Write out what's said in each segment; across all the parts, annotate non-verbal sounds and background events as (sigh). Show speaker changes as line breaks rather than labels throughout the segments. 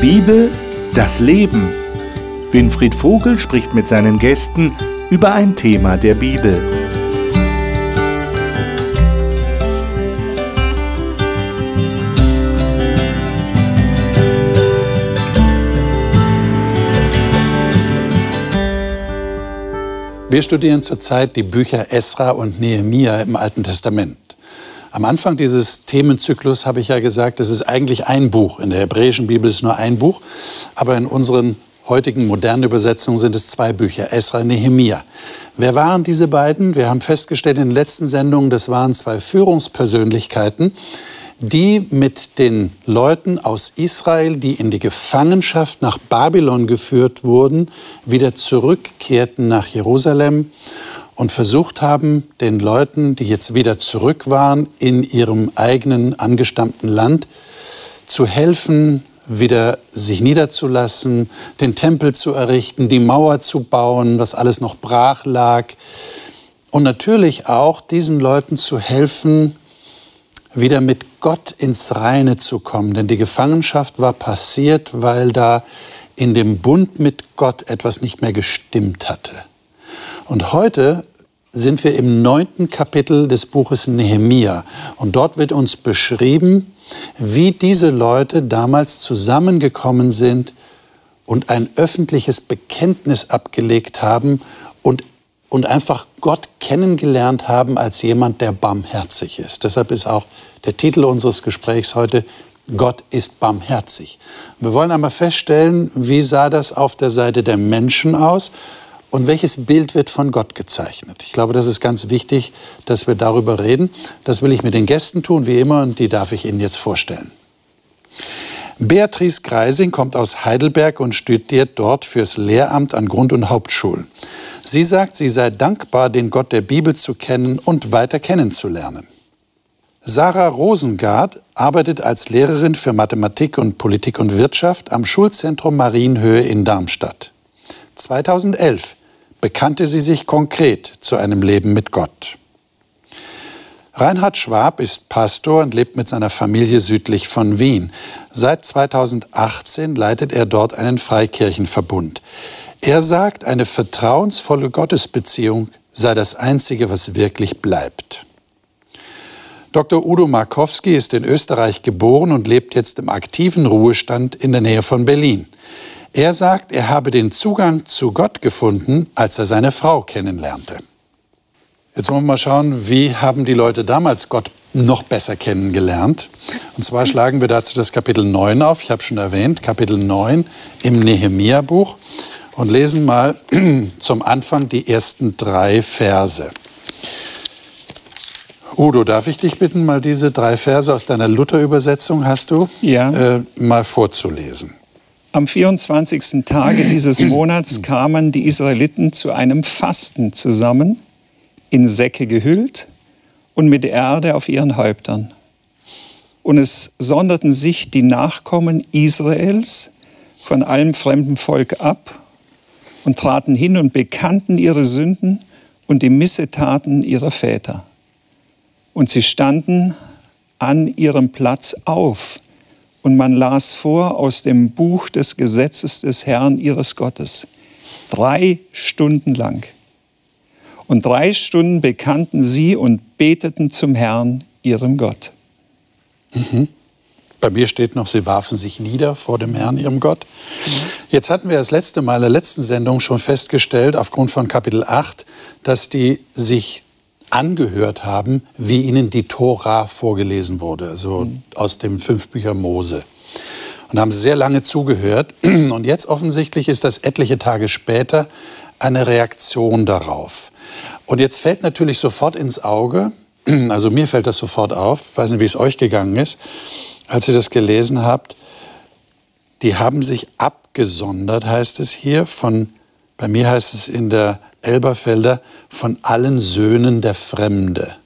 Bibel, das Leben. Winfried Vogel spricht mit seinen Gästen über ein Thema der Bibel.
Wir studieren zurzeit die Bücher Esra und Nehemia im Alten Testament. Am Anfang dieses Themenzyklus habe ich ja gesagt, es ist eigentlich ein Buch. In der hebräischen Bibel ist nur ein Buch, aber in unseren heutigen modernen Übersetzungen sind es zwei Bücher, Esra und Nehemia. Wer waren diese beiden? Wir haben festgestellt in den letzten Sendungen, das waren zwei Führungspersönlichkeiten, die mit den Leuten aus Israel, die in die Gefangenschaft nach Babylon geführt wurden, wieder zurückkehrten nach Jerusalem und versucht haben, den Leuten, die jetzt wieder zurück waren in ihrem eigenen angestammten Land, zu helfen, wieder sich niederzulassen, den Tempel zu errichten, die Mauer zu bauen, was alles noch brach lag. Und natürlich auch diesen Leuten zu helfen, wieder mit Gott ins Reine zu kommen. Denn die Gefangenschaft war passiert, weil da in dem Bund mit Gott etwas nicht mehr gestimmt hatte. Und heute sind wir im neunten Kapitel des Buches Nehemia. Und dort wird uns beschrieben, wie diese Leute damals zusammengekommen sind und ein öffentliches Bekenntnis abgelegt haben und, und einfach Gott kennengelernt haben als jemand, der barmherzig ist. Deshalb ist auch der Titel unseres Gesprächs heute Gott ist barmherzig. Wir wollen einmal feststellen, wie sah das auf der Seite der Menschen aus und welches Bild wird von Gott gezeichnet? Ich glaube, das ist ganz wichtig, dass wir darüber reden. Das will ich mit den Gästen tun, wie immer, und die darf ich Ihnen jetzt vorstellen. Beatrice Greising kommt aus Heidelberg und studiert dort fürs Lehramt an Grund- und Hauptschulen. Sie sagt, sie sei dankbar, den Gott der Bibel zu kennen und weiter kennenzulernen. Sarah Rosengard arbeitet als Lehrerin für Mathematik und Politik und Wirtschaft am Schulzentrum Marienhöhe in Darmstadt. 2011 bekannte sie sich konkret zu einem Leben mit Gott. Reinhard Schwab ist Pastor und lebt mit seiner Familie südlich von Wien. Seit 2018 leitet er dort einen Freikirchenverbund. Er sagt, eine vertrauensvolle Gottesbeziehung sei das Einzige, was wirklich bleibt. Dr. Udo Markowski ist in Österreich geboren und lebt jetzt im aktiven Ruhestand in der Nähe von Berlin. Er sagt, er habe den Zugang zu Gott gefunden, als er seine Frau kennenlernte. Jetzt wollen wir mal schauen, wie haben die Leute damals Gott noch besser kennengelernt. Und zwar schlagen wir dazu das Kapitel 9 auf, ich habe schon erwähnt, Kapitel 9 im Nehemia-Buch und lesen mal (clears throat) zum Anfang die ersten drei Verse. Udo, darf ich dich bitten, mal diese drei Verse aus deiner Luther-Übersetzung hast du
ja.
äh, mal vorzulesen?
Am 24. Tage dieses (clears throat) Monats kamen die Israeliten zu einem Fasten zusammen, in Säcke gehüllt und mit Erde auf ihren Häuptern. Und es sonderten sich die Nachkommen Israels von allem fremden Volk ab und traten hin und bekannten ihre Sünden und die Missetaten ihrer Väter. Und sie standen an ihrem Platz auf und man las vor aus dem Buch des Gesetzes des Herrn ihres Gottes. Drei Stunden lang. Und drei Stunden bekannten sie und beteten zum Herrn, ihrem Gott.
Mhm. Bei mir steht noch, sie warfen sich nieder vor dem Herrn, ihrem Gott. Jetzt hatten wir das letzte Mal in der letzten Sendung schon festgestellt, aufgrund von Kapitel 8, dass die sich angehört haben, wie ihnen die Tora vorgelesen wurde, also mhm. aus dem fünf Bücher Mose. Und haben sehr lange zugehört. (clears throat) Und jetzt offensichtlich ist das etliche Tage später eine Reaktion darauf. Und jetzt fällt natürlich sofort ins Auge, (clears throat) also mir fällt das sofort auf, weiß nicht, wie es euch gegangen ist, als ihr das gelesen habt, die haben sich abgesondert, heißt es hier, von, bei mir heißt es in der Elberfelder von allen Söhnen der Fremde.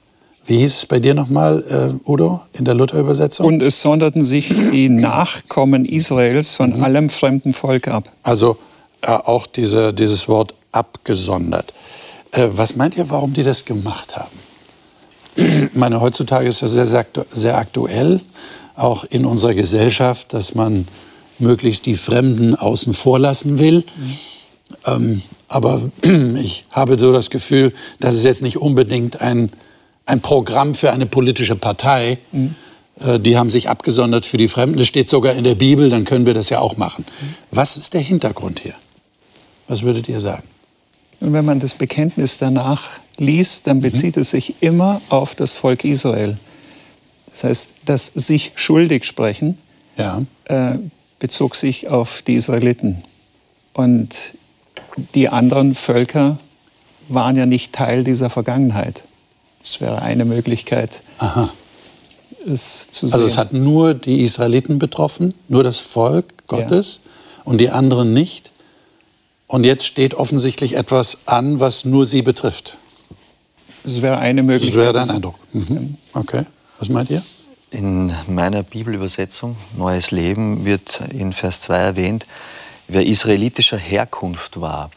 Wie hieß es bei dir nochmal, äh, Udo, in der Luther-Übersetzung?
Und es sonderten sich die Nachkommen Israels von mhm. allem fremden Volk ab.
Also äh, auch diese, dieses Wort abgesondert. Äh, was meint ihr, warum die das gemacht haben? Ich meine, heutzutage ist das sehr, sehr, sehr aktuell, auch in unserer Gesellschaft, dass man möglichst die Fremden außen vor lassen will. Mhm. Ähm, aber (clears throat) ich habe so das Gefühl, das ist jetzt nicht unbedingt ein, ein Programm für eine politische Partei. Mhm. Äh, die haben sich abgesondert für die Fremden. Das steht sogar in der Bibel, dann können wir das ja auch machen. Mhm. Was ist der Hintergrund hier? Was würdet ihr sagen?
Und wenn man das Bekenntnis danach liest, dann mhm. bezieht mhm. es sich immer auf das Volk Israel. Das heißt, das sich schuldig sprechen ja. äh, bezog sich auf die Israeliten. Und die anderen Völker waren ja nicht Teil dieser Vergangenheit. Das wäre eine Möglichkeit, Aha.
es zu sehen. Also es hat nur die Israeliten betroffen, nur das Volk Gottes ja. und die anderen nicht. Und jetzt steht offensichtlich etwas an, was nur sie betrifft.
Das wäre eine Möglichkeit.
Das wäre dein Eindruck. Mhm. Okay. Was meint ihr?
In meiner Bibelübersetzung Neues Leben wird in Vers 2 erwähnt, wer israelitischer Herkunft war.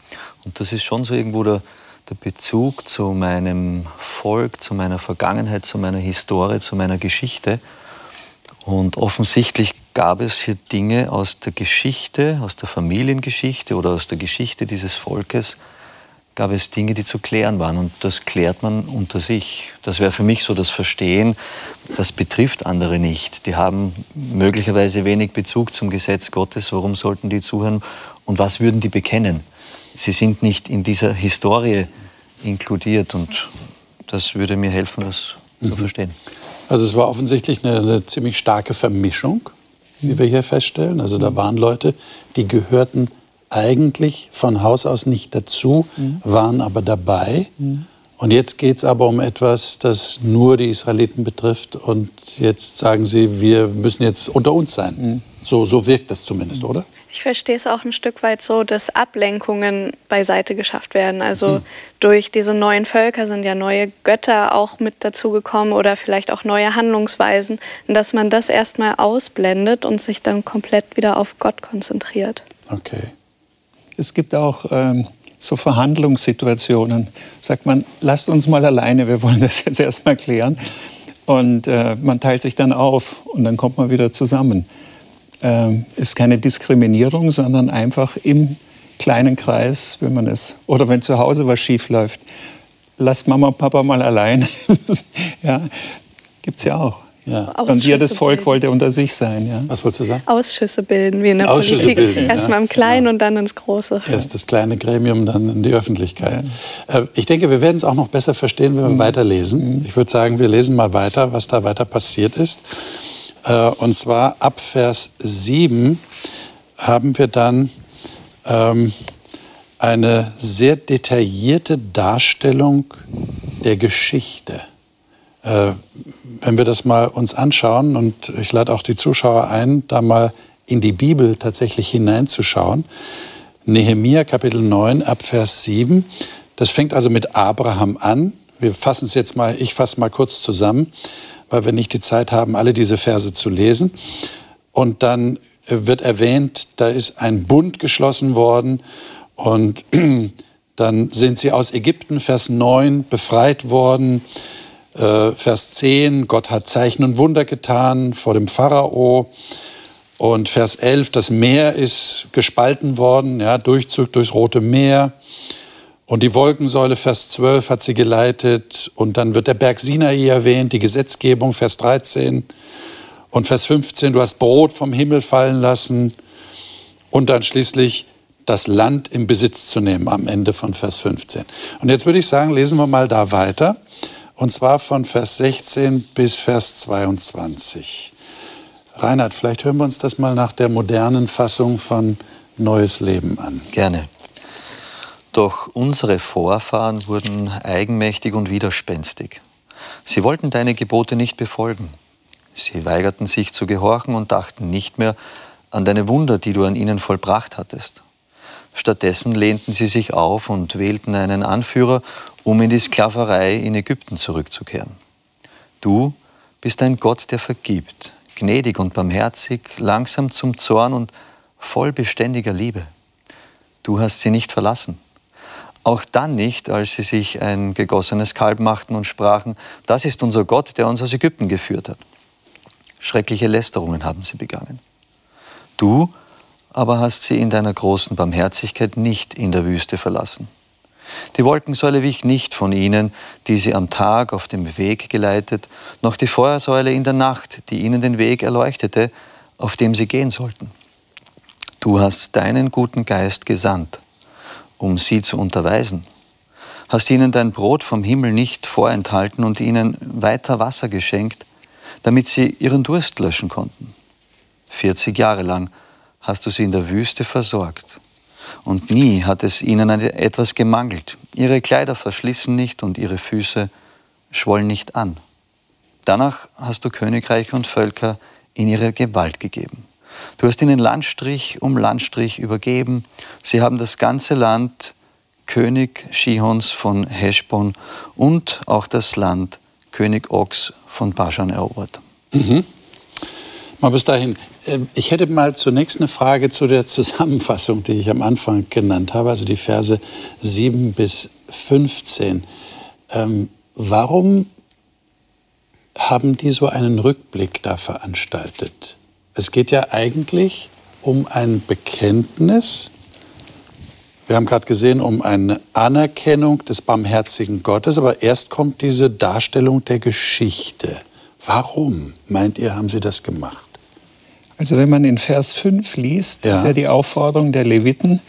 Und das ist schon so irgendwo der, der Bezug zu meinem Volk, zu meiner Vergangenheit, zu meiner Historie, zu meiner Geschichte. Und offensichtlich gab es hier Dinge aus der Geschichte, aus der Familiengeschichte oder aus der Geschichte dieses Volkes, gab es Dinge, die zu klären waren. Und das klärt man unter sich. Das wäre für mich so das Verstehen, das betrifft andere nicht. Die haben möglicherweise wenig Bezug zum Gesetz Gottes. Warum sollten die zuhören? Und was würden die bekennen? Sie sind nicht in dieser Historie inkludiert. Und das würde mir helfen, das mhm. zu verstehen.
Also es war offensichtlich eine, eine ziemlich starke Vermischung, wie wir hier feststellen. Also da waren Leute, die gehörten eigentlich von Haus aus nicht dazu, mhm. waren aber dabei. Mhm. Und jetzt geht es aber um etwas, das nur die Israeliten betrifft. Und jetzt sagen sie, wir müssen jetzt unter uns sein. Mhm. So, so wirkt das zumindest, oder?
Ich verstehe es auch ein Stück weit so, dass Ablenkungen beiseite geschafft werden. Also mhm. durch diese neuen Völker sind ja neue Götter auch mit dazugekommen oder vielleicht auch neue Handlungsweisen. Und dass man das erstmal ausblendet und sich dann komplett wieder auf Gott konzentriert.
Okay.
Es gibt auch ähm, so Verhandlungssituationen. Sagt man, lasst uns mal alleine, wir wollen das jetzt erstmal klären. Und äh, man teilt sich dann auf und dann kommt man wieder zusammen. Ähm, ist keine Diskriminierung, sondern einfach im kleinen Kreis, wenn man es, oder wenn zu Hause was schief läuft, lasst Mama und Papa mal allein. (laughs) ja, gibt es ja auch. Ja. Und jedes Volk wollte unter sich sein. Ja.
Was wolltest du sagen?
Ausschüsse bilden, wie in der
Ausschüsse
Politik.
Bilden,
Erstmal im Kleinen ja. und dann ins Große.
Erst das kleine Gremium, dann in die Öffentlichkeit. Ja. Äh, ich denke, wir werden es auch noch besser verstehen, wenn wir mhm. weiterlesen. Mhm. Ich würde sagen, wir lesen mal weiter, was da weiter passiert ist. Äh, und zwar ab Vers 7 haben wir dann ähm, eine sehr detaillierte Darstellung der Geschichte. Äh, wenn wir das mal uns anschauen, und ich lade auch die Zuschauer ein, da mal in die Bibel tatsächlich hineinzuschauen. Nehemia Kapitel 9 ab Vers 7. Das fängt also mit Abraham an. Wir fassen es jetzt mal, ich fasse mal kurz zusammen, weil wir nicht die Zeit haben, alle diese Verse zu lesen. Und dann wird erwähnt, da ist ein Bund geschlossen worden und (clears throat) dann sind sie aus Ägypten, Vers 9, befreit worden. Äh, Vers 10, Gott hat Zeichen und Wunder getan vor dem Pharao. Und Vers 11, das Meer ist gespalten worden, ja, Durchzug durchs Rote Meer. Und die Wolkensäule, Vers 12, hat sie geleitet. Und dann wird der Berg Sinai erwähnt, die Gesetzgebung, Vers 13. Und Vers 15, du hast Brot vom Himmel fallen lassen. Und dann schließlich das Land im Besitz zu nehmen am Ende von Vers 15. Und jetzt würde ich sagen, lesen wir mal da weiter und zwar von Vers 16 bis Vers 22. Reinhard, vielleicht hören wir uns das mal nach der modernen Fassung von Neues Leben an.
Gerne. Doch unsere Vorfahren wurden eigenmächtig und widerspenstig. Sie wollten deine Gebote nicht befolgen. Sie weigerten sich zu gehorchen und dachten nicht mehr an deine Wunder, die du an ihnen vollbracht hattest. Stattdessen lehnten sie sich auf und wählten einen Anführer, um in die Sklaverei in Ägypten zurückzukehren. Du bist ein Gott, der vergibt, gnädig und barmherzig, langsam zum Zorn und voll beständiger Liebe. Du hast sie nicht verlassen. Auch dann nicht, als sie sich ein gegossenes Kalb machten und sprachen, das ist unser Gott, der uns aus Ägypten geführt hat. Schreckliche Lästerungen haben sie begangen. Du aber hast sie in deiner großen Barmherzigkeit nicht in der Wüste verlassen. Die Wolkensäule wich nicht von ihnen, die sie am Tag auf dem Weg geleitet, noch die Feuersäule in der Nacht, die ihnen den Weg erleuchtete, auf dem sie gehen sollten. Du hast deinen guten Geist gesandt, um sie zu unterweisen, hast ihnen dein Brot vom Himmel nicht vorenthalten und ihnen weiter Wasser geschenkt, damit sie ihren Durst löschen konnten. 40 Jahre lang hast du sie in der Wüste versorgt. Und nie hat es ihnen etwas gemangelt. Ihre Kleider verschlissen nicht und ihre Füße schwollen nicht an. Danach hast du Königreiche und Völker in ihre Gewalt gegeben. Du hast ihnen Landstrich um Landstrich übergeben. Sie haben das ganze Land König Shihons von Heschbon und auch das Land König Ox von Baschan erobert.
Mhm. Mal bis dahin. Ähm, ich hätte mal zunächst eine Frage zu der Zusammenfassung, die ich am Anfang genannt habe, also die Verse 7 bis 15. Ähm, warum haben die so einen Rückblick da veranstaltet? Es geht ja eigentlich um ein Bekenntnis. Wir haben gerade gesehen, um eine Anerkennung des barmherzigen Gottes, aber erst kommt diese Darstellung der Geschichte. Warum, meint ihr, haben sie das gemacht?
Also wenn man in Vers 5 liest, ja. ist ja die Aufforderung der Leviten,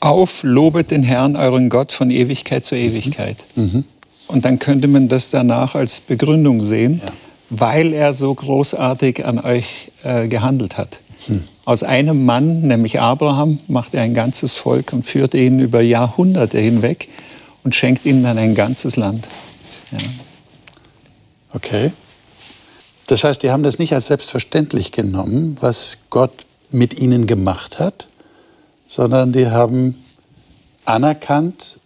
auf, lobet den Herrn, euren Gott, von Ewigkeit zu Ewigkeit. Mhm. mhm. Und dann könnte man das danach als Begründung sehen, ja. weil er so großartig an euch äh, gehandelt hat. Hm. Aus einem Mann, nämlich Abraham, macht er ein ganzes Volk und führt ihn über Jahrhunderte hinweg und schenkt ihnen dann ein ganzes Land. Ja.
Okay. Das heißt, die haben das nicht als selbstverständlich genommen, was Gott mit ihnen gemacht hat, sondern die haben anerkannt,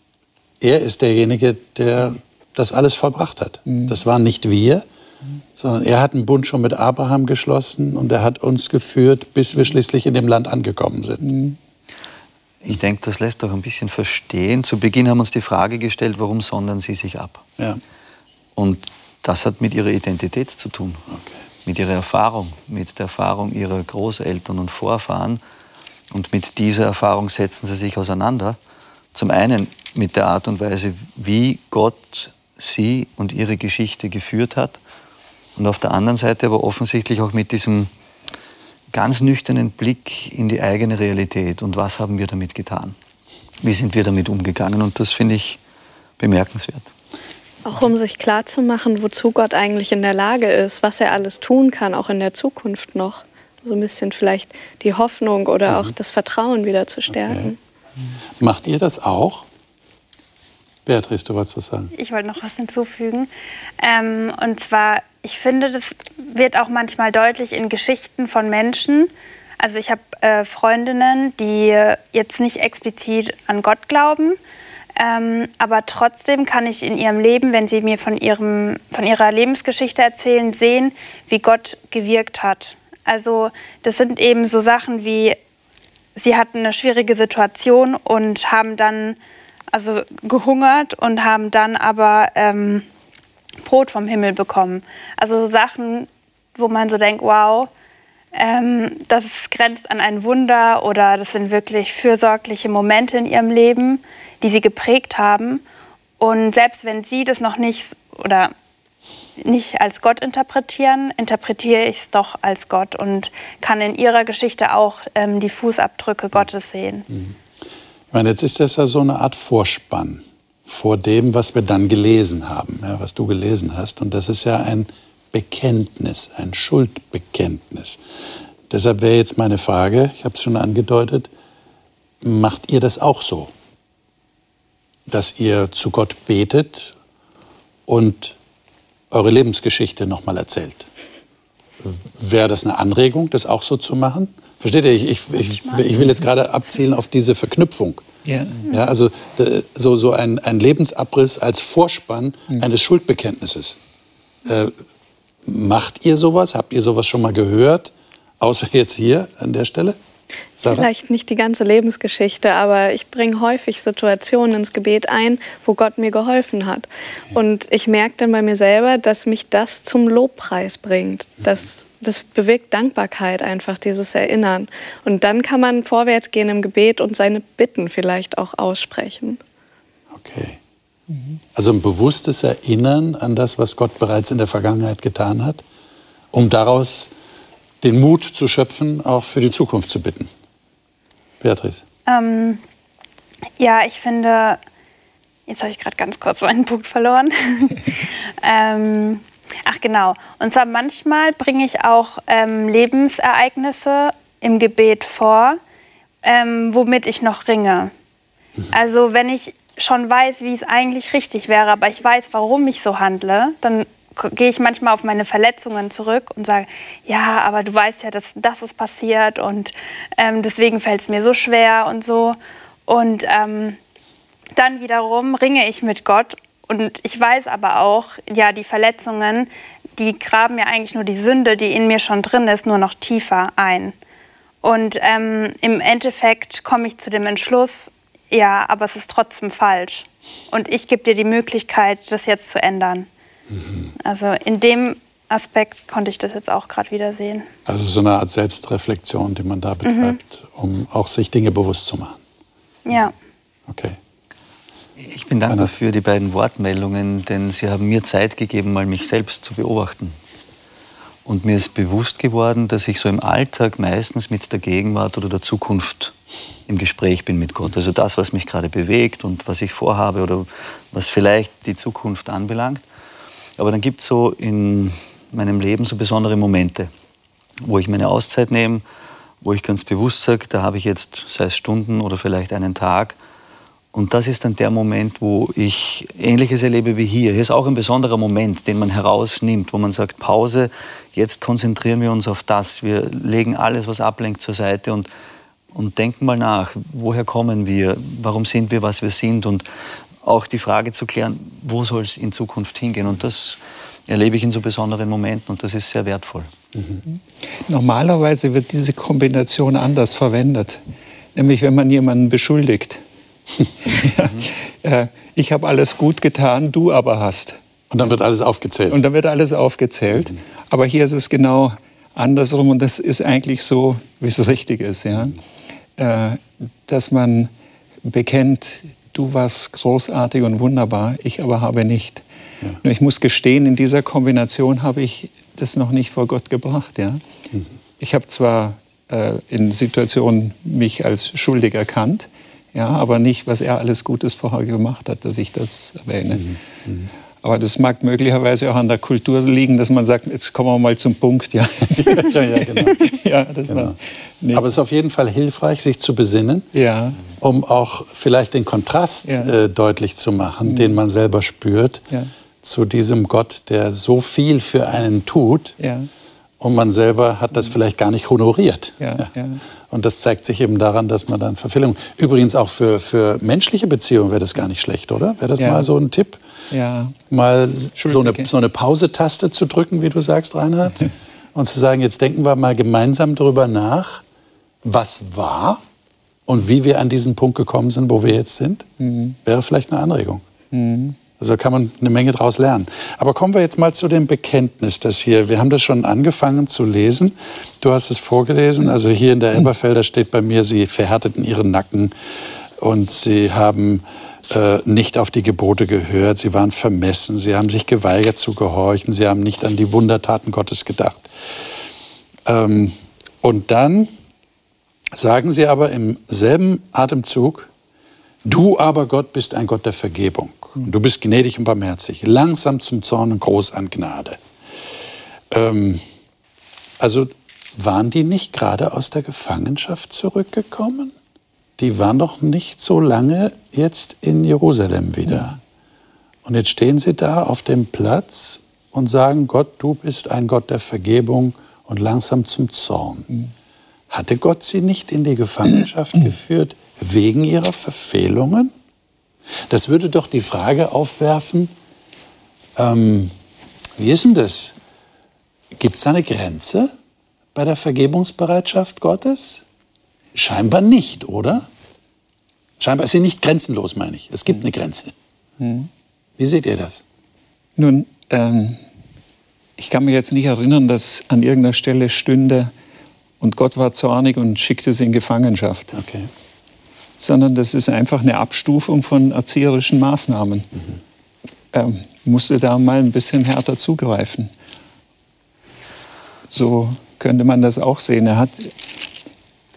er ist derjenige, der das alles vollbracht hat. Mhm. Das waren nicht wir, sondern er hat einen Bund schon mit Abraham geschlossen und er hat uns geführt, bis wir schließlich in dem Land angekommen sind. Mhm.
Ich denke, das lässt doch ein bisschen verstehen. Zu Beginn haben wir uns die Frage gestellt, warum sondern sie sich ab? Ja. Und das hat mit ihrer Identität zu tun, okay. mit ihrer Erfahrung, mit der Erfahrung ihrer Großeltern und Vorfahren. Und mit dieser Erfahrung setzen sie sich auseinander. Zum einen mit der Art und Weise, wie Gott sie und ihre Geschichte geführt hat. Und auf der anderen Seite aber offensichtlich auch mit diesem ganz nüchternen Blick in die eigene Realität und was haben wir damit getan? Wie sind wir damit umgegangen? Und das finde ich bemerkenswert.
Auch um sich klarzumachen, wozu Gott eigentlich in der Lage ist, was er alles tun kann, auch in der Zukunft noch. So ein bisschen vielleicht die Hoffnung oder mhm. auch das Vertrauen wieder zu stärken.
Okay. Macht ihr das auch? Beatrice, du wolltest was sagen.
Ich wollte noch was hinzufügen. Ähm, und zwar, ich finde, das wird auch manchmal deutlich in Geschichten von Menschen. Also ich habe äh, Freundinnen, die jetzt nicht explizit an Gott glauben, ähm, aber trotzdem kann ich in ihrem Leben, wenn sie mir von, ihrem, von ihrer Lebensgeschichte erzählen, sehen, wie Gott gewirkt hat. Also das sind eben so Sachen wie, sie hatten eine schwierige Situation und haben dann also gehungert und haben dann aber ähm, Brot vom Himmel bekommen. Also so Sachen, wo man so denkt, wow, ähm, das grenzt an ein Wunder oder das sind wirklich fürsorgliche Momente in ihrem Leben, die sie geprägt haben. Und selbst wenn sie das noch nicht oder nicht als Gott interpretieren, interpretiere ich es doch als Gott und kann in ihrer Geschichte auch ähm, die Fußabdrücke Gottes sehen.
Mhm. Ich meine, jetzt ist das ja so eine Art Vorspann vor dem, was wir dann gelesen haben, ja, was du gelesen hast. Und das ist ja ein Bekenntnis, ein Schuldbekenntnis. Deshalb wäre jetzt meine Frage, ich habe es schon angedeutet, macht ihr das auch so? Dass ihr zu Gott betet und eure Lebensgeschichte nochmal erzählt? Wäre das eine Anregung, das auch so zu machen? Versteht ihr? Ich, ich, ich, ich will jetzt gerade abzielen auf diese Verknüpfung. Ja. ja also so, so ein, ein Lebensabriss als Vorspann mhm. eines Schuldbekenntnisses. Äh, Macht ihr sowas? Habt ihr sowas schon mal gehört? Außer jetzt hier an der Stelle?
Sarah? Vielleicht nicht die ganze Lebensgeschichte, aber ich bringe häufig Situationen ins Gebet ein, wo Gott mir geholfen hat. Und ich merke dann bei mir selber, dass mich das zum Lobpreis bringt. Dass das bewirkt Dankbarkeit einfach, dieses Erinnern. Und dann kann man vorwärts gehen im Gebet und seine Bitten vielleicht auch aussprechen.
Okay. Also ein bewusstes Erinnern an das, was Gott bereits in der Vergangenheit getan hat, um daraus den Mut zu schöpfen, auch für die Zukunft zu bitten. Beatrice.
Ähm, ja, ich finde, jetzt habe ich gerade ganz kurz meinen Punkt verloren. (laughs) ähm, ach genau. Und zwar manchmal bringe ich auch ähm, Lebensereignisse im Gebet vor, ähm, womit ich noch ringe. Mhm. Also wenn ich schon weiß, wie es eigentlich richtig wäre, aber ich weiß, warum ich so handle, dann gehe ich manchmal auf meine Verletzungen zurück und sage, ja, aber du weißt ja, dass das ist passiert und ähm, deswegen fällt es mir so schwer und so. Und ähm, dann wiederum ringe ich mit Gott und ich weiß aber auch, ja, die Verletzungen, die graben ja eigentlich nur die Sünde, die in mir schon drin ist, nur noch tiefer ein. Und ähm, im Endeffekt komme ich zu dem Entschluss, ja, aber es ist trotzdem falsch. Und ich gebe dir die Möglichkeit, das jetzt zu ändern. Mhm. Also in dem Aspekt konnte ich das jetzt auch gerade wieder sehen.
Also so eine Art Selbstreflexion, die man da betreibt, mhm. um auch sich Dinge bewusst zu machen.
Ja.
Okay.
Ich bin dankbar für die beiden Wortmeldungen, denn sie haben mir Zeit gegeben, mal mich selbst zu beobachten. Und mir ist bewusst geworden, dass ich so im Alltag meistens mit der Gegenwart oder der Zukunft im Gespräch bin mit Gott. Also das, was mich gerade bewegt und was ich vorhabe oder was vielleicht die Zukunft anbelangt. Aber dann gibt es so in meinem Leben so besondere Momente, wo ich meine Auszeit nehme, wo ich ganz bewusst sage, da habe ich jetzt, sei es Stunden oder vielleicht einen Tag. Und das ist dann der Moment, wo ich Ähnliches erlebe wie hier. Hier ist auch ein besonderer Moment, den man herausnimmt, wo man sagt, Pause, jetzt konzentrieren wir uns auf das. Wir legen alles, was ablenkt, zur Seite und, und denken mal nach, woher kommen wir, warum sind wir, was wir sind und auch die Frage zu klären, wo soll es in Zukunft hingehen. Und das erlebe ich in so besonderen Momenten und das ist sehr wertvoll.
Mhm. Normalerweise wird diese Kombination anders verwendet, nämlich wenn man jemanden beschuldigt. (laughs) ja, äh, ich habe alles gut getan, du aber hast.
Und dann wird alles aufgezählt.
Und dann wird alles aufgezählt. Mhm. Aber hier ist es genau andersrum und das ist eigentlich so, wie es richtig ist. Ja? Äh, dass man bekennt, du warst großartig und wunderbar, ich aber habe nicht. Ja. Nur ich muss gestehen, in dieser Kombination habe ich das noch nicht vor Gott gebracht. Ja? Mhm. Ich habe zwar äh, in Situationen mich als schuldig erkannt, ja, aber nicht, was er alles Gutes vorher gemacht hat, dass ich das erwähne. Mhm. Mhm. Aber das mag möglicherweise auch an der Kultur liegen, dass man sagt, jetzt kommen wir mal zum Punkt. Ja, (laughs)
ja, ja genau. ja, genau. War, Aber es ist auf jeden Fall hilfreich, sich zu besinnen, ja. um auch vielleicht den Kontrast ja. äh, deutlich zu machen, mhm. den man selber spürt, ja. zu diesem Gott, der so viel für einen tut. Und man selber hat das vielleicht gar nicht honoriert. Und das zeigt sich eben daran, dass man dann Verfehlungen. Übrigens auch für, für menschliche Beziehungen wäre das gar nicht schlecht, oder? Wäre das ja. mal so ein Tipp? Ja. Mal so eine, so eine Pause-Taste zu drücken, wie du sagst, Reinhard. (laughs) und zu sagen, jetzt denken wir mal gemeinsam darüber nach, was war und wie wir an diesen Punkt gekommen sind, wo wir jetzt sind. Mhm. Wäre vielleicht eine Anregung. Mhm. Also kann man eine Menge daraus lernen. Aber kommen wir jetzt mal zu dem Bekenntnis, das hier, wir haben das schon angefangen zu lesen. Du hast es vorgelesen. Also hier in der Elberfelder steht bei mir, sie verhärteten ihren Nacken und sie haben äh, nicht auf die Gebote gehört. Sie waren vermessen. Sie haben sich geweigert zu gehorchen. Sie haben nicht an die Wundertaten Gottes gedacht. Ähm, und dann sagen sie aber im selben Atemzug, du aber Gott bist ein Gott der Vergebung. Und du bist gnädig und barmherzig, langsam zum Zorn und groß an Gnade. Ähm, also waren die nicht gerade aus der Gefangenschaft zurückgekommen? Die waren doch nicht so lange jetzt in Jerusalem wieder. Und jetzt stehen sie da auf dem Platz und sagen, Gott, du bist ein Gott der Vergebung und langsam zum Zorn. Hatte Gott sie nicht in die Gefangenschaft (clears throat) geführt wegen ihrer Verfehlungen? Das würde doch die Frage aufwerfen, ähm, wie ist denn das? Gibt es eine Grenze bei der Vergebungsbereitschaft Gottes? Scheinbar nicht, oder? Scheinbar ist sie nicht grenzenlos, meine ich. Es gibt eine Grenze. Mhm. Wie seht ihr das?
Nun, ähm, ich kann mich jetzt nicht erinnern, dass an irgendeiner Stelle stünde, und Gott war zornig und schickte sie in Gefangenschaft.
Okay.
Sondern das ist einfach eine Abstufung von erzieherischen Maßnahmen. Mhm. Er musste da mal ein bisschen härter zugreifen. So könnte man das auch sehen. Er hat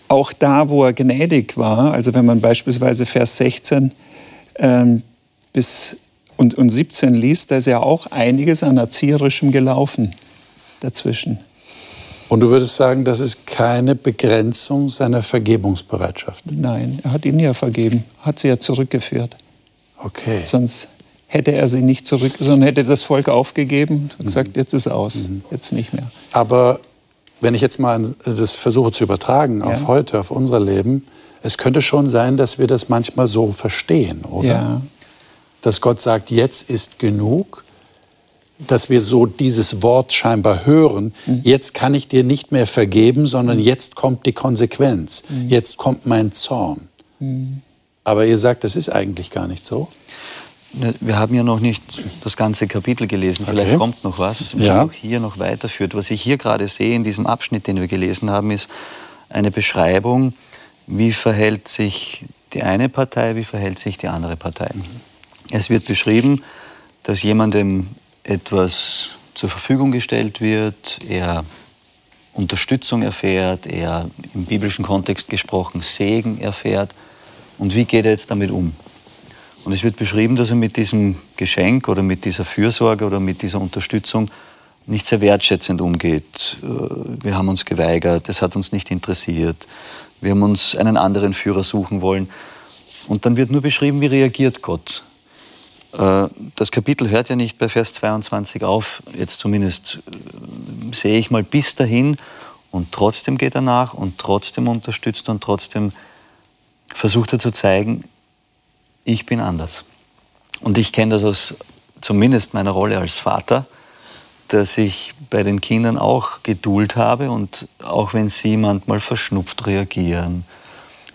auch da, wo er gnädig war, also wenn man beispielsweise Vers 16 ähm, bis und, und 17 liest, da ist ja auch einiges an Erzieherischem gelaufen dazwischen.
Und du würdest sagen, das ist keine Begrenzung seiner Vergebungsbereitschaft?
Nein, er hat ihnen ja vergeben, hat sie ja zurückgeführt.
Okay.
Sonst hätte er sie nicht zurück, sondern hätte das Volk aufgegeben und gesagt, mhm. jetzt ist aus, mhm. jetzt nicht mehr.
Aber wenn ich jetzt mal das versuche zu übertragen auf ja. heute, auf unser Leben, es könnte schon sein, dass wir das manchmal so verstehen, oder?
Ja.
Dass Gott sagt, jetzt ist genug dass wir so dieses Wort scheinbar hören, mhm. jetzt kann ich dir nicht mehr vergeben, sondern jetzt kommt die Konsequenz, mhm. jetzt kommt mein Zorn. Mhm. Aber ihr sagt, das ist eigentlich gar nicht so.
Ne, wir haben ja noch nicht das ganze Kapitel gelesen. Vielleicht okay. kommt noch was, was
ja.
auch hier noch weiterführt. Was ich hier gerade sehe in diesem Abschnitt, den wir gelesen haben, ist eine Beschreibung, wie verhält sich die eine Partei, wie verhält sich die andere Partei. Mhm. Es wird beschrieben, dass jemandem etwas zur Verfügung gestellt wird, er Unterstützung erfährt, er im biblischen Kontext gesprochen Segen erfährt. Und wie geht er jetzt damit um? Und es wird beschrieben, dass er mit diesem Geschenk oder mit dieser Fürsorge oder mit dieser Unterstützung nicht sehr wertschätzend umgeht. Äh, wir haben uns geweigert, es hat uns nicht interessiert, wir haben uns einen anderen Führer suchen wollen. Und dann wird nur beschrieben, wie reagiert Gott. Äh, das Kapitel hört ja nicht bei Vers 22 auf, jetzt zumindest äh, sehe ich mal bis dahin und trotzdem geht er nach und trotzdem unterstützt und trotzdem versucht er zu zeigen, ich bin anders. Und ich kenne das aus zumindest meiner Rolle als Vater, dass ich bei den Kindern auch Geduld habe und auch wenn sie manchmal verschnupft reagieren,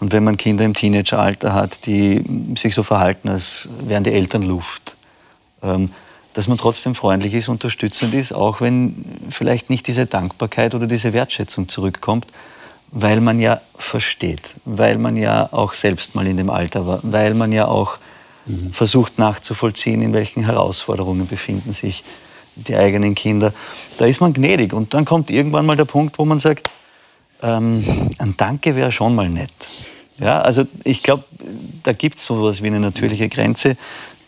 und wenn man Kinder im Teenageralter hat, die sich so verhalten, als wären die Eltern Luft, ähm, dass man trotzdem freundlich ist, unterstützend ist, auch wenn vielleicht nicht diese Dankbarkeit oder diese Wertschätzung zurückkommt, weil man ja versteht, weil man ja auch selbst mal in dem Alter war, weil man ja auch mhm. versucht nachzuvollziehen, in welchen Herausforderungen befinden sich die eigenen Kinder. Da ist man gnädig und dann kommt irgendwann mal der Punkt, wo man sagt, ähm, ein Danke wäre schon mal nett. Ja, also ich glaube, da gibt es so etwas wie eine natürliche Grenze,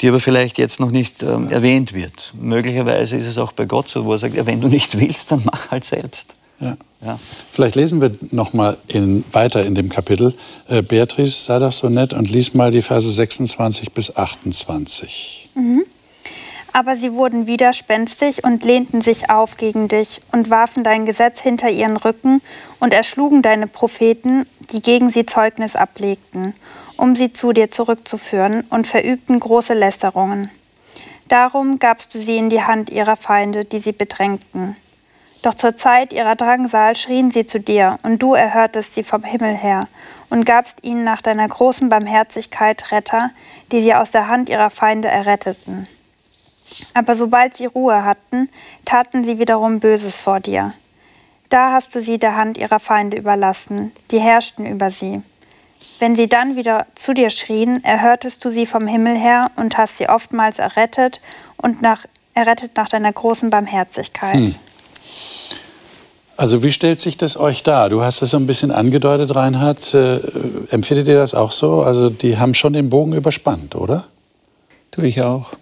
die aber vielleicht jetzt noch nicht ähm, erwähnt wird. Möglicherweise ist es auch bei Gott so, wo er sagt, ja, wenn du nicht willst, dann mach halt selbst.
Ja. Ja. Vielleicht lesen wir noch mal in, weiter in dem Kapitel. Äh, Beatrice, sei doch so nett und lies mal die Verse 26 bis 28.
Mhm. Aber sie wurden widerspenstig und lehnten sich auf gegen dich und warfen dein Gesetz hinter ihren Rücken und erschlugen deine Propheten, die gegen sie Zeugnis ablegten, um sie zu dir zurückzuführen, und verübten große Lästerungen. Darum gabst du sie in die Hand ihrer Feinde, die sie bedrängten. Doch zur Zeit ihrer Drangsal schrien sie zu dir, und du erhörtest sie vom Himmel her, und gabst ihnen nach deiner großen Barmherzigkeit Retter, die sie aus der Hand ihrer Feinde erretteten. Aber sobald sie Ruhe hatten, taten sie wiederum Böses vor dir. Da hast du sie der Hand ihrer Feinde überlassen, die herrschten über sie. Wenn sie dann wieder zu dir schrien, erhörtest du sie vom Himmel her und hast sie oftmals errettet und nach, errettet nach deiner großen Barmherzigkeit. Hm.
Also wie stellt sich das euch dar? Du hast es so ein bisschen angedeutet, Reinhard. Äh, empfindet ihr das auch so? Also die haben schon den Bogen überspannt, oder?
Tue ich auch.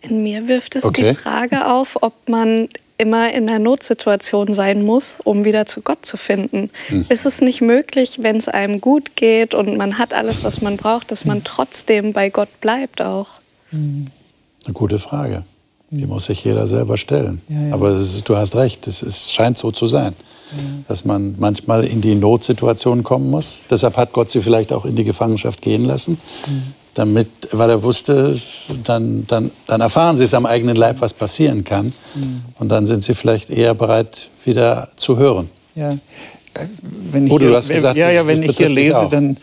In mir wirft es okay. die Frage auf, ob man immer in einer Notsituation sein muss, um wieder zu Gott zu finden. Hm. Ist es nicht möglich, wenn es einem gut geht und man hat alles, was man braucht, dass man trotzdem bei Gott bleibt auch?
Eine gute Frage. Die muss sich jeder selber stellen. Ja, ja. Aber ist, du hast recht, es, es, scheint so zu sein, ja. dass man manchmal in die Notsituation kommen muss. Deshalb hat Gott sie vielleicht auch in die Gefangenschaft gehen lassen, mhm damit, weil er wusste, dann, dann, dann erfahren sie es am eigenen Leib, was passieren kann. Mhm. Und dann sind sie vielleicht eher bereit, wieder zu hören.
Ja. Wenn ich Oder hier, hast gesagt, ja, ja, wenn ich hier lese, dann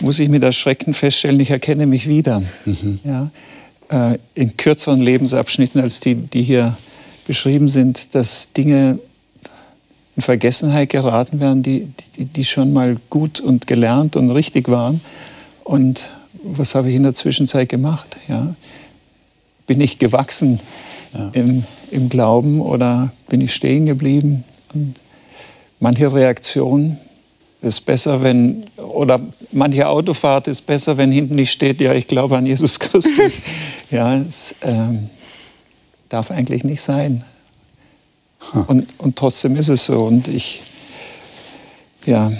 muss ich mit Erschrecken feststellen, ich erkenne mich wieder. Mhm. Ja, äh, in kürzeren Lebensabschnitten als die, die hier beschrieben sind, dass Dinge in Vergessenheit geraten werden, die, die, die schon mal gut und gelernt und richtig waren. Und was habe ich in der Zwischenzeit gemacht? Ja? Bin ich gewachsen ja. im, im Glauben oder bin ich stehen geblieben? Und manche Reaktionen ist besser, wenn, oder manche Autofahrt ist besser, wenn hinten nicht steht, ja, ich glaube an Jesus (laughs) Christus. ja, es ähm, darf eigentlich nicht sein. Und, und trotzdem ist es so. Und ich, ja.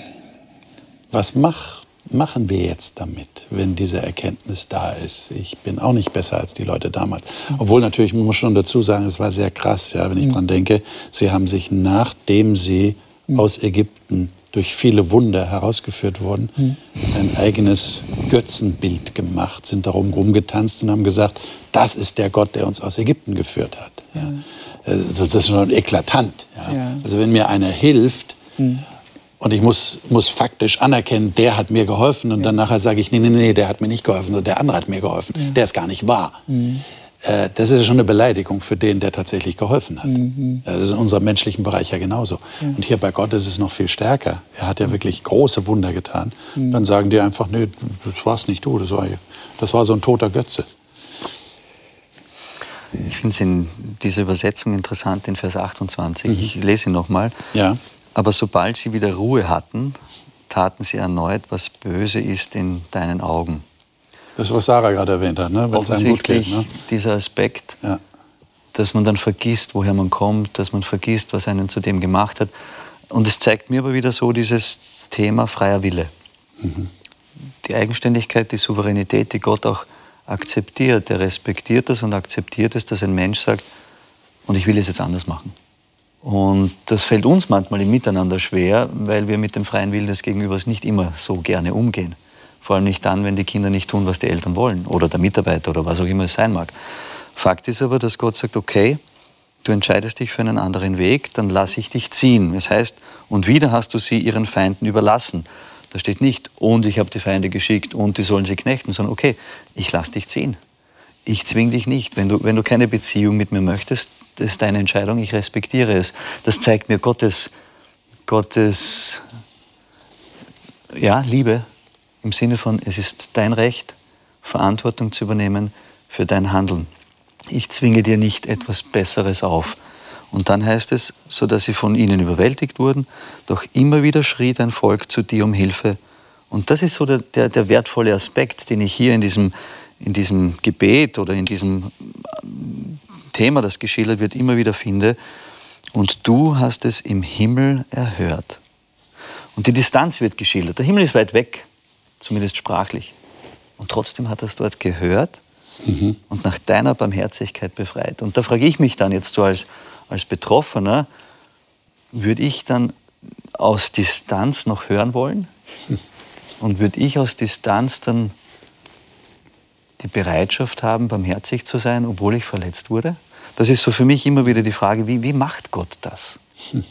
Was mach, machen wir jetzt damit, wenn diese Erkenntnis da ist? Ich bin auch nicht besser als die Leute damals. Obwohl natürlich, man muss schon dazu sagen, es war sehr krass, ja, wenn ich mhm. dran denke. Sie haben sich, nachdem sie mhm. aus Ägypten durch viele Wunder herausgeführt wurden, mhm. ein eigenes Götzenbild gemacht, sind darum rumgetanzt und haben gesagt, das ist der Gott, der uns aus Ägypten geführt hat. Ja. Mhm. Das ist schon eklatant. Ja. Ja. Also wenn mir einer hilft mhm. Und ich muss, muss faktisch anerkennen, der hat mir geholfen und dann nachher sage ich, nee, nee, nee, der hat mir nicht geholfen, sondern der andere hat mir geholfen, der ist gar nicht wahr. Mhm. Äh, das ist ja schon eine Beleidigung für den, der tatsächlich geholfen hat. Mhm. Das ist in unserem menschlichen Bereich ja genauso. Ja. Und hier bei Gott ist es noch viel stärker. Er hat ja wirklich große Wunder getan. Mhm. Dann sagen die einfach, nee, das war's nicht du, das war, das war so ein toter Götze.
Ich finde es in dieser Übersetzung interessant in Vers 28. Mhm. Ich lese ihn nochmal.
Ja.
Aber sobald sie wieder Ruhe hatten, taten sie erneut, was böse ist in deinen Augen.
Das, was Sarah gerade erwähnt hat, ne?
wenn es einem gut geht. Ne? Dieser Aspekt, ja. dass man dann vergisst, woher man kommt, dass man vergisst, was einen zu dem gemacht hat. Und es zeigt mir aber wieder so dieses Thema freier Wille. Mhm. Die Eigenständigkeit, die Souveränität, die Gott auch akzeptiert. Er respektiert das und akzeptiert es, dass ein Mensch sagt, und ich will es jetzt anders machen. Und das fällt uns manchmal im Miteinander schwer, weil wir mit dem freien Willen des Gegenübers nicht immer so gerne umgehen. Vor allem nicht dann, wenn die Kinder nicht tun, was die Eltern wollen oder der Mitarbeiter oder was auch immer es sein mag. Fakt ist aber, dass Gott sagt, okay, du entscheidest dich für einen anderen Weg, dann lasse ich dich ziehen. Das heißt, und wieder hast du sie ihren Feinden überlassen. Da steht nicht, und ich habe die Feinde geschickt und die sollen sie knechten, sondern okay, ich lasse dich ziehen. Ich zwinge dich nicht. Wenn du, wenn du keine Beziehung mit mir möchtest, das ist deine Entscheidung, ich respektiere es. Das zeigt mir Gottes, Gottes ja, Liebe im Sinne von, es ist dein Recht, Verantwortung zu übernehmen für dein Handeln. Ich zwinge dir nicht etwas Besseres auf. Und dann heißt es, so dass sie von ihnen überwältigt wurden, doch immer wieder schrie dein Volk zu dir um Hilfe. Und das ist so der, der, der wertvolle Aspekt, den ich hier in diesem, in diesem Gebet oder in diesem Thema, das geschildert wird, immer wieder finde. Und du hast es im Himmel erhört. Und die Distanz wird geschildert. Der Himmel ist weit weg zumindest sprachlich. Und trotzdem hat er es dort gehört mhm. und nach deiner Barmherzigkeit befreit. Und da frage ich mich dann jetzt so als, als Betroffener, würde ich dann aus Distanz noch hören wollen? (laughs) Und würde ich aus Distanz dann die Bereitschaft haben, barmherzig zu sein, obwohl ich verletzt wurde? Das ist so für mich immer wieder die Frage, wie, wie macht Gott das? Hm.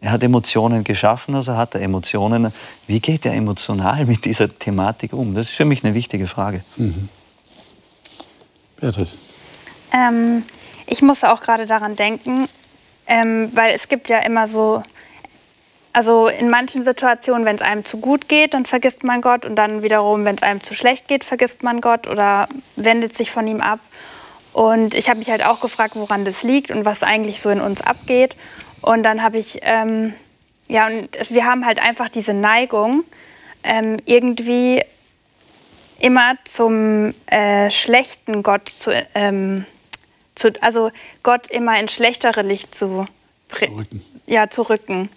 Er hat Emotionen geschaffen, also hat er Emotionen. Wie geht er emotional mit dieser Thematik um? Das ist für mich eine wichtige Frage. Mhm.
Beatrice.
Ähm, ich musste auch gerade daran denken, ähm, weil es gibt ja immer so, also in manchen Situationen, wenn es einem zu gut geht, dann vergisst man Gott und dann wiederum, wenn es einem zu schlecht geht, vergisst man Gott oder wendet sich von ihm ab. Und ich habe mich halt auch gefragt, woran das liegt und was eigentlich so in uns abgeht. Und dann habe ich, ähm, ja, und wir haben halt einfach diese Neigung, ähm, irgendwie immer zum äh, schlechten Gott zu, ähm, zu, also Gott immer ins schlechtere Licht zu, rücken. Ja, zu rücken.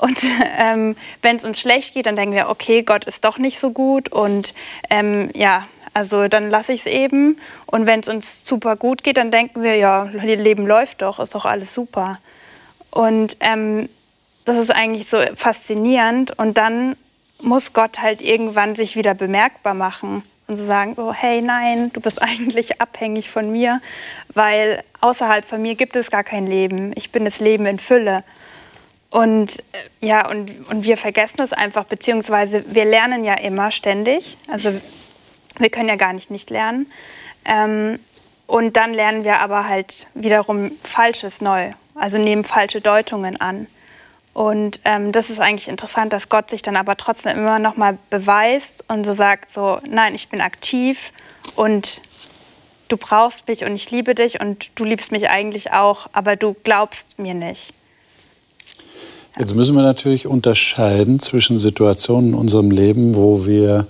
Und (laughs) ähm, wenn es uns schlecht geht, dann denken wir, okay, Gott ist doch nicht so gut und ähm, ja, also dann lasse ich es eben. Und wenn es uns super gut geht, dann denken wir, ja, Leben läuft doch, ist doch alles super. Und ähm, das ist eigentlich so faszinierend. Und dann muss Gott halt irgendwann sich wieder bemerkbar machen und so sagen, oh, hey, nein, du bist (laughs) eigentlich abhängig von mir, weil außerhalb von mir gibt es gar kein Leben. Ich bin das Leben in Fülle. Und ja, und, und wir vergessen das einfach, beziehungsweise wir lernen ja immer ständig. Also wir können ja gar nicht nicht lernen. Ähm, Und dann lernen wir aber halt wiederum Falsches neu, also nehmen falsche Deutungen an. Und ähm, das ist eigentlich interessant, dass Gott sich dann aber trotzdem immer noch mal beweist und so sagt so, nein, ich bin aktiv und du brauchst mich und ich liebe dich und du liebst mich eigentlich auch, aber du glaubst mir nicht.
Jetzt müssen wir natürlich unterscheiden zwischen Situationen in unserem Leben, wo wir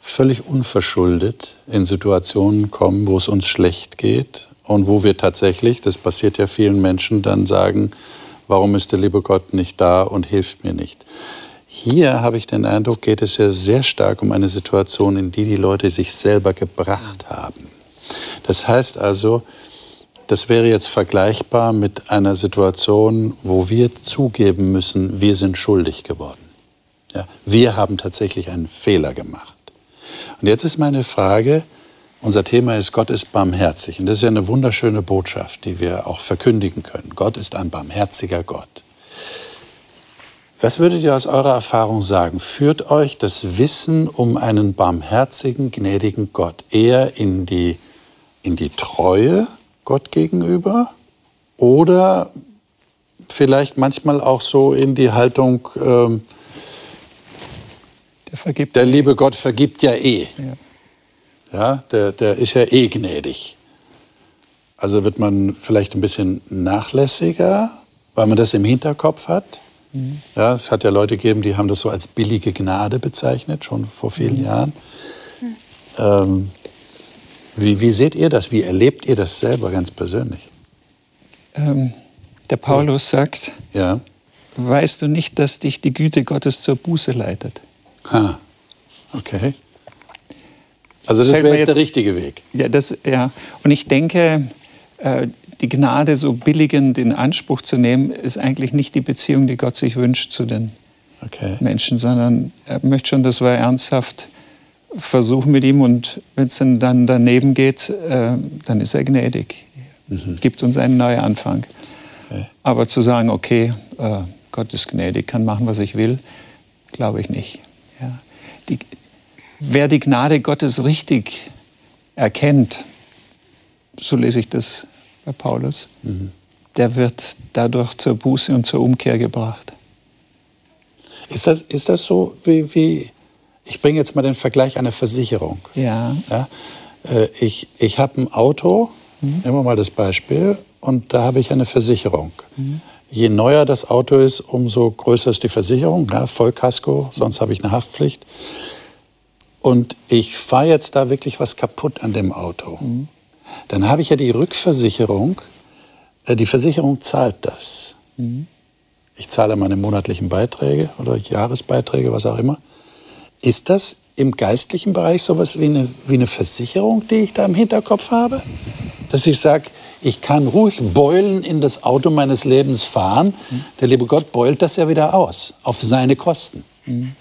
völlig unverschuldet in Situationen kommen, wo es uns schlecht geht und wo wir tatsächlich, das passiert ja vielen Menschen, dann sagen, warum ist der liebe Gott nicht da und hilft mir nicht. Hier habe ich den Eindruck, geht es ja sehr stark um eine Situation, in die die Leute sich selber gebracht haben. Das heißt also, das wäre jetzt vergleichbar mit einer Situation, wo wir zugeben müssen, wir sind schuldig geworden. Ja, wir haben tatsächlich einen Fehler gemacht. Und jetzt ist meine Frage, unser Thema ist, Gott ist barmherzig. Und das ist ja eine wunderschöne Botschaft, die wir auch verkündigen können. Gott ist ein barmherziger Gott. Was würdet ihr aus eurer Erfahrung sagen? Führt euch das Wissen um einen barmherzigen, gnädigen Gott eher in die, in die Treue Gott gegenüber oder vielleicht manchmal auch so in die Haltung, ähm, der, der liebe Gott vergibt ja eh. Ja. Ja, der, der ist ja eh gnädig. Also wird man vielleicht ein bisschen nachlässiger, weil man das im Hinterkopf hat. Mhm. Ja, es hat ja Leute gegeben, die haben das so als billige Gnade bezeichnet, schon vor vielen mhm. Jahren. Mhm. Ähm, wie, wie, seht ihr das? Wie erlebt ihr das selber ganz persönlich?
Ähm, der Paulus sagt, ja. weißt du nicht, dass dich die Güte Gottes zur Buße leitet?
Ha, okay. Also das, wäre jetzt der richtige Weg.
Ja, das, ja. Und ich denke, äh, die Gnade so billigend in Anspruch zu nehmen, ist eigentlich nicht die Beziehung, die Gott sich wünscht zu den okay. Menschen, sondern er möchte schon, dass wir ernsthaft versuchen mit ihm und wenn es dann, daneben geht, äh, dann ist er gnädig. Mhm. Gibt uns einen neuen Anfang. Okay. Aber zu sagen, okay, äh, Gott ist gnädig, kann machen, was ich will, glaube ich nicht. Die, wer die Gnade Gottes richtig erkennt, so lese ich das bei Paulus, mhm. der wird dadurch zur Buße und zur Umkehr gebracht.
Ist das, ist das so wie, wie, ich bringe jetzt mal den Vergleich einer Versicherung.
Ja.
ja äh, ich ich habe ein Auto, mhm. nehmen wir mal das Beispiel, und da habe ich eine Versicherung. Mhm. Je neuer das Auto ist, umso größer ist die Versicherung, ja, Vollkasko, sonst habe ich eine Haftpflicht. Und ich fahre jetzt da wirklich was kaputt an dem Auto. Mhm. Dann habe ich ja die Rückversicherung. Äh, die Versicherung zahlt das. Mhm. Ich zahle meine monatlichen Beiträge oder Jahresbeiträge, was auch immer. Ist das im geistlichen Bereich sowas wie eine, wie eine Versicherung, die ich da im Hinterkopf habe? Dass ich sage, ich kann ruhig beulen in das Auto meines Lebens fahren. Der liebe Gott beult das ja wieder aus, auf seine Kosten. Mhm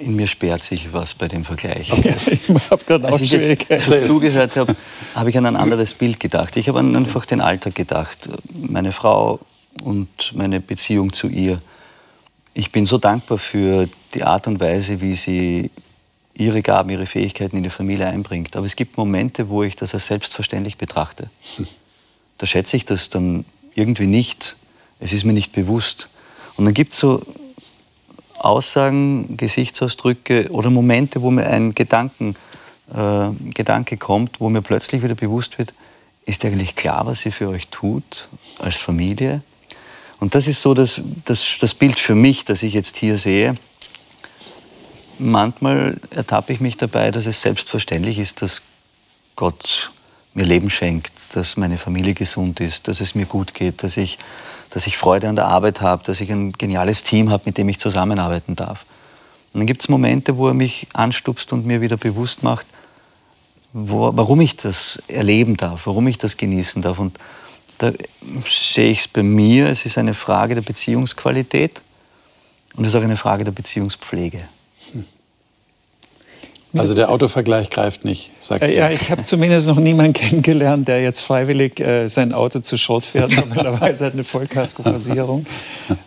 in mir sperrt sich was bei dem Vergleich.
Okay. (laughs) Ich habe gerade auch Als ich
jetzt zugehört habe, habe ich an ein anderes Bild gedacht. Ich habe an einfach den Alltag gedacht. Meine Frau und meine Beziehung zu ihr. Ich bin so dankbar für die Art und Weise, wie sie ihre Gaben, ihre Fähigkeiten in die Familie einbringt. Aber es gibt Momente, wo ich das als selbstverständlich betrachte. Da schätze ich das dann irgendwie nicht. Es ist mir nicht bewusst. Und dann gibt es so Aussagen, Gesichtsausdrücke oder Momente, wo mir ein Gedanken, äh, Gedanke kommt, wo mir plötzlich wieder bewusst wird, ist eigentlich klar, was sie für euch tut als Familie? Und das ist so das, das, das Bild für mich, das ich jetzt hier sehe. Manchmal ertappe ich mich dabei, dass es selbstverständlich ist, dass Gott mir Leben schenkt, dass meine Familie gesund ist, dass es mir gut geht, dass ich dass ich Freude an der Arbeit habe, dass ich ein geniales Team habe, mit dem ich zusammenarbeiten darf. Und dann gibt es Momente, wo er mich anstupst und mir wieder bewusst macht, wo, warum ich das erleben darf, warum ich das genießen darf. Und da sehe ich es bei mir, es ist eine Frage der Beziehungsqualität und es ist auch eine Frage der Beziehungspflege.
Also der Autovergleich greift nicht,
sagt äh, Ja, ich habe zumindest noch niemanden (laughs) kennengelernt, der jetzt freiwillig äh, sein Auto zu Schrott fährt. (laughs) Normalerweise hat eine Vollkaskoversicherung.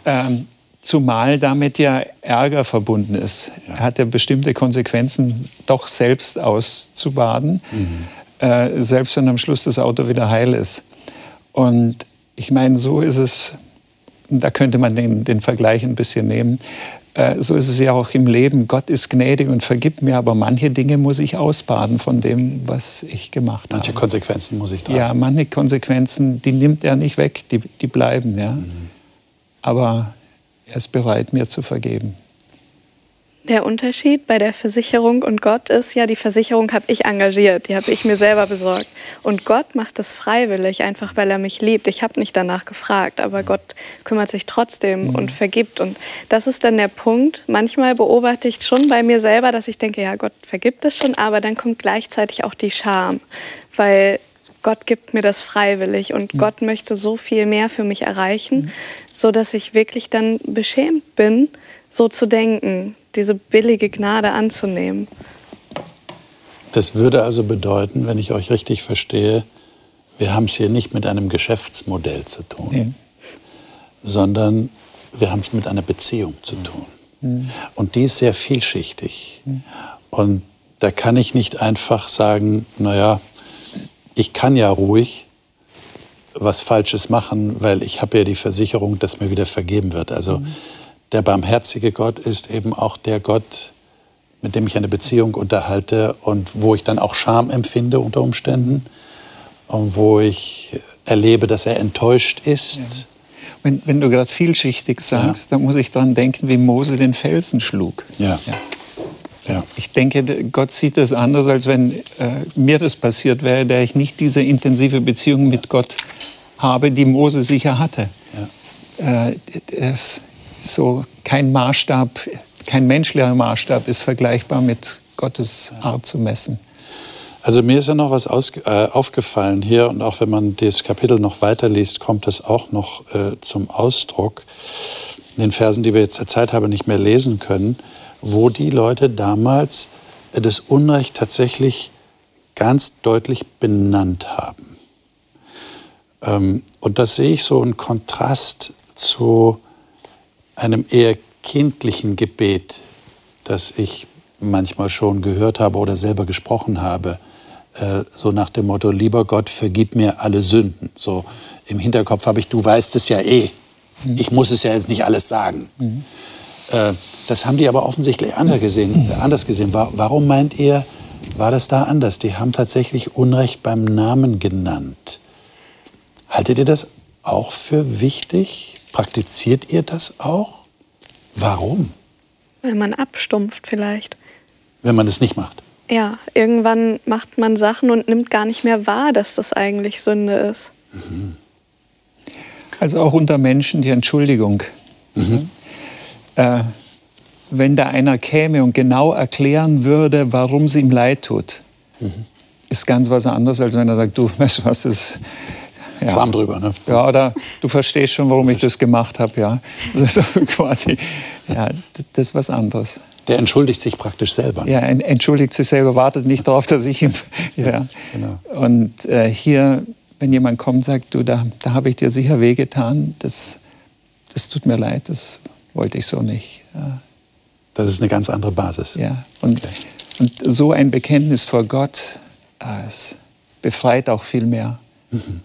Ähm, zumal damit ja Ärger verbunden ist. Er hat ja bestimmte Konsequenzen doch selbst auszubaden. Mhm. äh, selbst wenn am Schluss das Auto wieder heil ist. Und ich meine, so ist es, da könnte man den, den Vergleich ein bisschen nehmen. Äh, so ist es ja auch im Leben. Gott ist gnädig und vergibt mir, aber manche Dinge muss ich ausbaden von dem, was ich gemacht
manche
habe.
Manche Konsequenzen muss ich tragen.
Ja, manche Konsequenzen, die nimmt er nicht weg, die, die bleiben. Ja. Mhm. Aber er ist bereit, mir zu vergeben.
Der Unterschied bei der Versicherung und Gott ist ja, die Versicherung habe ich engagiert, die habe ich mir selber besorgt. Und Gott macht es freiwillig, einfach weil er mich liebt. Ich habe nicht danach gefragt, aber Gott kümmert sich trotzdem mhm. und vergibt. Und das ist dann der Punkt. Manchmal beobachte ich schon bei mir selber, dass ich denke, ja, Gott vergibt es schon, aber dann kommt gleichzeitig auch die Scham, weil Gott gibt mir das freiwillig und mhm. Gott möchte so viel mehr für mich erreichen, mhm. so dass ich wirklich dann beschämt bin, so zu denken diese billige Gnade anzunehmen.
Das würde also bedeuten, wenn ich euch richtig verstehe, wir haben es hier nicht mit einem Geschäftsmodell zu tun, nee. sondern wir haben es mit einer Beziehung zu tun. Mhm. Und die ist sehr vielschichtig. Mhm. Und da kann ich nicht einfach sagen, naja, ich kann ja ruhig was Falsches machen, weil ich habe ja die Versicherung, dass mir wieder vergeben wird. Also mhm der barmherzige Gott ist eben auch der Gott, mit dem ich eine Beziehung unterhalte und wo ich dann auch Scham empfinde unter Umständen und wo ich erlebe, dass er enttäuscht ist. Ja.
Wenn, wenn, du gerade vielschichtig sagst, ja. dann muss ich daran denken, wie Mose den Felsen schlug.
Ja. ja.
Ich denke, Gott sieht das anders, als wenn äh, mir das passiert wäre, der ich nicht diese intensive Beziehung mit Gott habe, die Mose sicher hatte. Ja. Äh, es, so kein Maßstab, kein menschlicher Maßstab ist vergleichbar mit Gottes Art zu messen.
Also mir ist ja noch was aus, äh, aufgefallen hier und auch wenn man das Kapitel noch weiterliest, kommt das auch noch äh, zum Ausdruck. In den Versen, die wir jetzt der Zeit haben nicht mehr lesen können, wo die Leute damals das Unrecht tatsächlich ganz deutlich benannt haben. Ähm, und das sehe ich so einen Kontrast zu einem eher kindlichen Gebet, das ich manchmal schon gehört habe oder selber gesprochen habe, äh, so nach dem Motto, lieber Gott, vergib mir alle Sünden. So im Hinterkopf habe ich, du weißt es ja eh. Mhm. Ich muss es ja jetzt nicht alles sagen. Mhm. Äh, das haben die aber offensichtlich anders gesehen. Anders gesehen. Warum meint ihr, war das da anders? Die haben tatsächlich Unrecht beim Namen genannt. Haltet ihr das auch für wichtig? Praktiziert ihr das auch? Warum?
Weil man abstumpft vielleicht.
Wenn man es nicht macht?
Ja, irgendwann macht man Sachen und nimmt gar nicht mehr wahr, dass das eigentlich Sünde ist. Mhm.
Also auch unter Menschen die Entschuldigung. Mhm. Äh, wenn da einer käme und genau erklären würde, warum es ihm leid tut, mhm. ist ganz was anderes, als wenn er sagt, du, (laughs) weißt du was, ist
ja. Schwamm drüber, ne?
Ja, oder du verstehst schon, warum ich das gemacht habe, ja. Also (laughs) quasi, ja, das ist was anderes.
Der entschuldigt sich praktisch selber.
Ja, entschuldigt sich selber, wartet nicht darauf, dass ich ihm. (laughs) Ja. Genau. Und äh, hier, wenn jemand kommt und sagt, du, da, da habe ich dir sicher wehgetan, das, das tut mir leid, das wollte ich so nicht. Ja.
Das ist eine ganz andere Basis.
Ja, und, okay. und so ein Bekenntnis vor Gott, äh, es befreit auch viel mehr. Mhm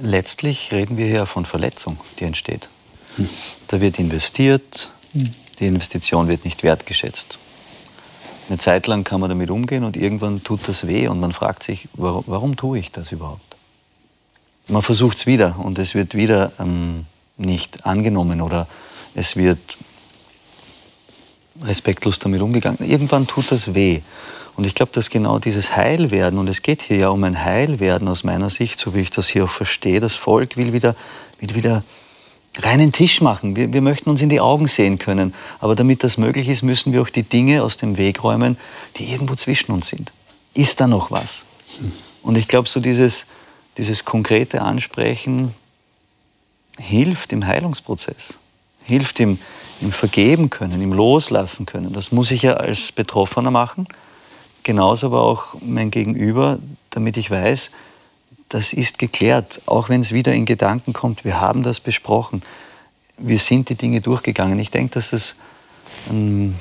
letztlich reden wir hier von Verletzung, die entsteht. Da wird investiert, die Investition wird nicht wertgeschätzt. Eine Zeit lang kann man damit umgehen und irgendwann tut das weh und man fragt sich, warum, warum tue ich das überhaupt? Man versucht es wieder und es wird wieder ähm, nicht angenommen oder es wird respektlos damit umgegangen. Irgendwann tut das weh. Und ich glaube, dass genau dieses Heilwerden, und es geht hier ja um ein Heilwerden aus meiner Sicht, so wie ich das hier auch verstehe, das Volk will wieder, will wieder reinen Tisch machen. Wir, wir möchten uns in die Augen sehen können. Aber damit das möglich ist, müssen wir auch die Dinge aus dem Weg räumen, die irgendwo zwischen uns sind. Ist da noch was? Und ich glaube, so dieses, dieses konkrete Ansprechen hilft im Heilungsprozess, hilft im, im Vergeben können, im Loslassen können. Das muss ich ja als Betroffener machen genauso aber auch mein Gegenüber, damit ich weiß, das ist geklärt, auch wenn es wieder in Gedanken kommt, wir haben das besprochen, wir sind die Dinge durchgegangen. Ich denke, dass das ein,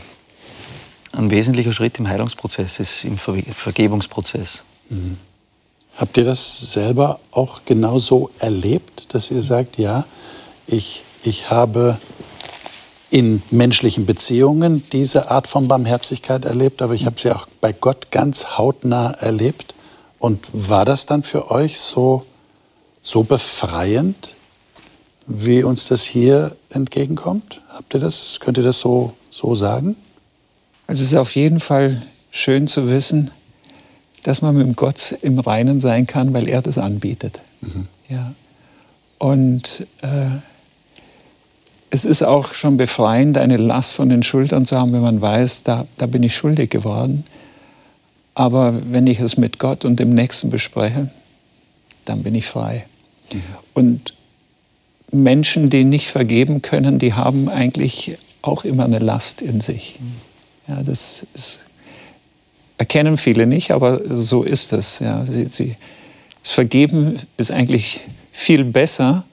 ein wesentlicher Schritt im Heilungsprozess ist, im Ver Vergebungsprozess.
Mhm. Habt ihr das selber auch genauso erlebt, dass ihr sagt, ja, ich, ich habe in menschlichen Beziehungen diese Art von Barmherzigkeit erlebt, aber ich habe sie auch bei Gott ganz hautnah erlebt. Und war das dann für euch so, so befreiend, wie uns das hier entgegenkommt? Habt ihr das, könnt ihr das so, so sagen?
Also es ist auf jeden Fall schön zu wissen, dass man mit Gott im Reinen sein kann, weil er das anbietet. Mhm. Ja. Und äh, es ist auch schon befreiend, eine Last von den Schultern zu haben, wenn man weiß, da, da bin ich schuldig geworden. Aber wenn ich es mit Gott und dem Nächsten bespreche, dann bin ich frei. Mhm. Und Menschen, die nicht vergeben können, die haben eigentlich auch immer eine Last in sich. Mhm. Ja, das ist, erkennen viele nicht, aber so ist es. Ja, sie, sie, das Vergeben ist eigentlich viel besser,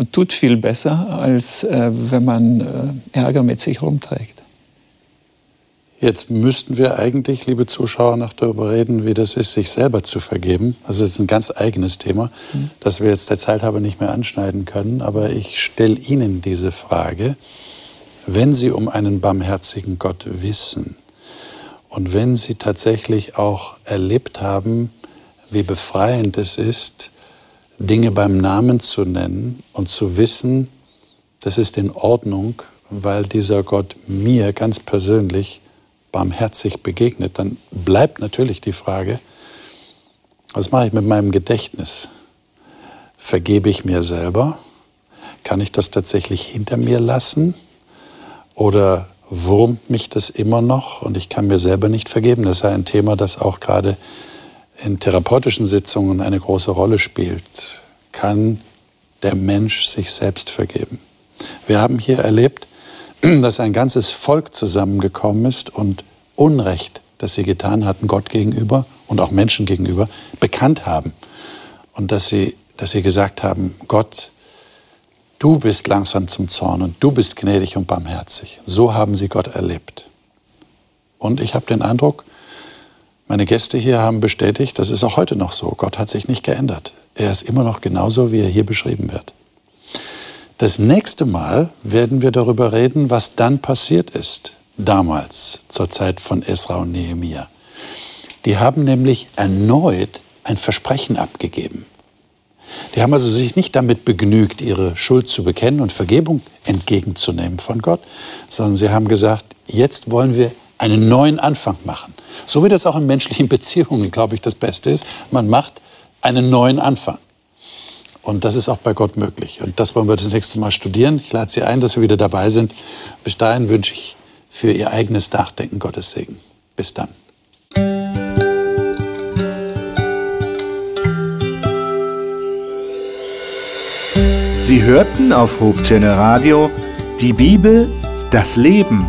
und tut viel besser, als äh, wenn man äh, Ärger mit sich rumträgt.
Jetzt müssten wir eigentlich, liebe Zuschauer, noch darüber reden, wie das ist, sich selber zu vergeben. Also das ist ein ganz eigenes Thema, mhm. das wir jetzt der Zeit haben nicht mehr anschneiden können. Aber ich stelle Ihnen diese Frage, wenn Sie um einen barmherzigen Gott wissen und wenn Sie tatsächlich auch erlebt haben, wie befreiend es ist, Dinge beim Namen zu nennen und zu wissen, das ist in Ordnung, weil dieser Gott mir ganz persönlich barmherzig begegnet, dann bleibt natürlich die Frage, was mache ich mit meinem Gedächtnis? Vergebe ich mir selber? Kann ich das tatsächlich hinter mir lassen? Oder wurmt mich das immer noch und ich kann mir selber nicht vergeben? Das ist ein Thema, das auch gerade in therapeutischen Sitzungen eine große Rolle spielt, kann der Mensch sich selbst vergeben. Wir haben hier erlebt, (clears throat) dass ein ganzes Volk zusammengekommen ist und Unrecht, das sie getan hatten, Gott gegenüber und auch Menschen gegenüber, bekannt haben. Und dass sie, dass sie gesagt haben, Gott, du bist langsam zum Zorn und du bist gnädig und barmherzig. So haben sie Gott erlebt. Und ich habe den Eindruck, meine Gäste hier haben bestätigt, das ist auch heute noch so. Gott hat sich nicht geändert. Er ist immer noch genauso, wie er hier beschrieben wird. Das nächste Mal werden wir darüber reden, was dann passiert ist, damals, zur Zeit von Esra und Nehemia. Die haben nämlich erneut ein Versprechen abgegeben. Die haben also sich nicht damit begnügt, ihre Schuld zu bekennen und Vergebung entgegenzunehmen von Gott, sondern sie haben gesagt, jetzt wollen wir einen neuen Anfang machen. So wie das auch in menschlichen (laughs) Beziehungen, glaube ich, das Beste ist. Man macht einen neuen Anfang. Und das ist auch bei Gott möglich. Und das wollen wir das nächste Mal studieren. Ich lade Sie ein, dass Sie wieder dabei sind. Bis dahin wünsche ich für Ihr eigenes Nachdenken Gottes Segen. Bis dann.
Sie hörten auf Hochchannel Radio die Bibel, das Leben